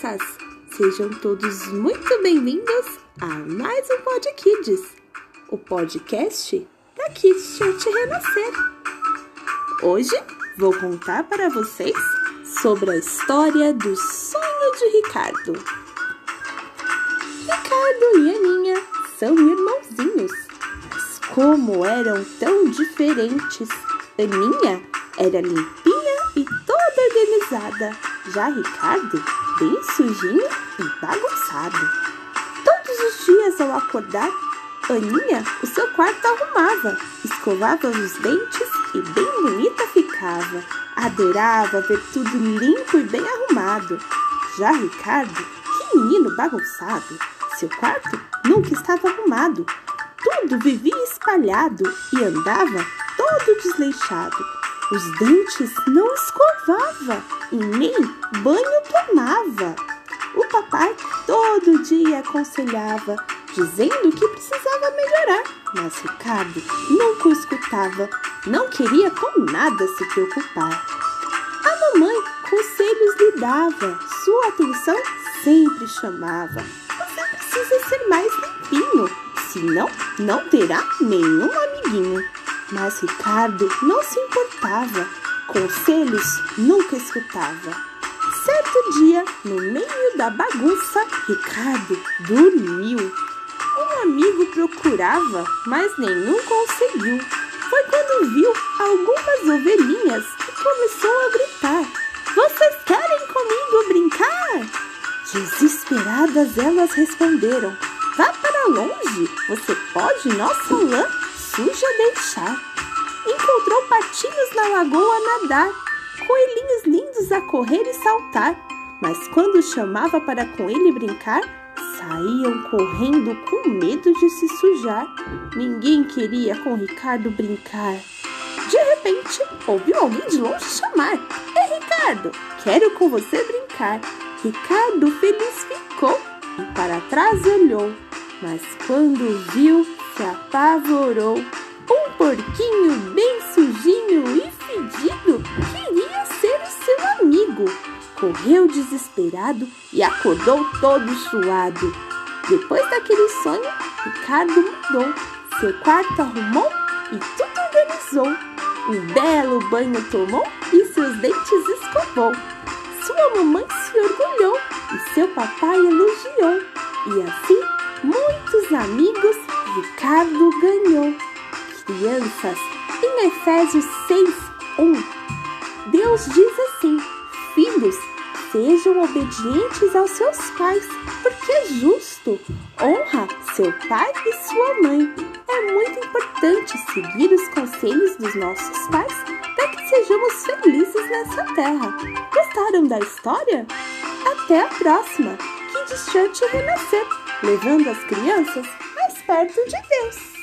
crianças! Sejam todos muito bem-vindos a mais um Pod Kids, o podcast da Kids Church Renascer. Hoje vou contar para vocês sobre a história do sonho de Ricardo. Ricardo e Aninha são irmãozinhos, mas como eram tão diferentes! Aninha era limpinha e toda organizada, já Ricardo bem sujinho e bagunçado. Todos os dias ao acordar, Aninha o seu quarto arrumava, escovava os dentes e bem bonita ficava. Adorava ver tudo limpo e bem arrumado. Já Ricardo, que menino bagunçado, seu quarto nunca estava arrumado. Tudo vivia espalhado e andava todo desleixado. Os dentes não escovava e nem banho tomava. O papai todo dia aconselhava, dizendo que precisava melhorar, mas Ricardo nunca o escutava, não queria com nada se preocupar. A mamãe conselhos lhe dava, sua atenção sempre chamava. Você precisa ser mais limpinho, senão não terá nenhum amiguinho. Mas Ricardo não se importava, conselhos nunca escutava. Certo dia, no meio da bagunça, Ricardo dormiu. Um amigo procurava, mas nenhum conseguiu. Foi quando viu algumas ovelhinhas e começou a gritar: Vocês querem comigo brincar? Desesperadas elas responderam: Vá para longe, você pode nossa lã suja deixar. Encontrou patinhos na lagoa a nadar, coelhinhos lindos a correr e saltar. Mas quando chamava para com ele brincar, saíam correndo com medo de se sujar. Ninguém queria com Ricardo brincar. De repente, ouviu alguém de longe chamar: Ei, Ricardo, quero com você brincar. Ricardo feliz ficou e para trás olhou, mas quando viu, se apavorou. Porquinho bem sujinho e fedido queria ser o seu amigo. Correu desesperado e acordou todo suado. Depois daquele sonho, Ricardo mudou. Seu quarto arrumou e tudo organizou. Um belo banho tomou e seus dentes escovou. Sua mamãe se orgulhou e seu papai elogiou. E assim, muitos amigos Ricardo ganhou. Crianças, em Efésios 6, 1, Deus diz assim: Filhos, sejam obedientes aos seus pais, porque é justo. Honra seu pai e sua mãe. É muito importante seguir os conselhos dos nossos pais para que sejamos felizes nessa terra. Gostaram da história? Até a próxima! Que Church renascer, levando as crianças mais perto de Deus.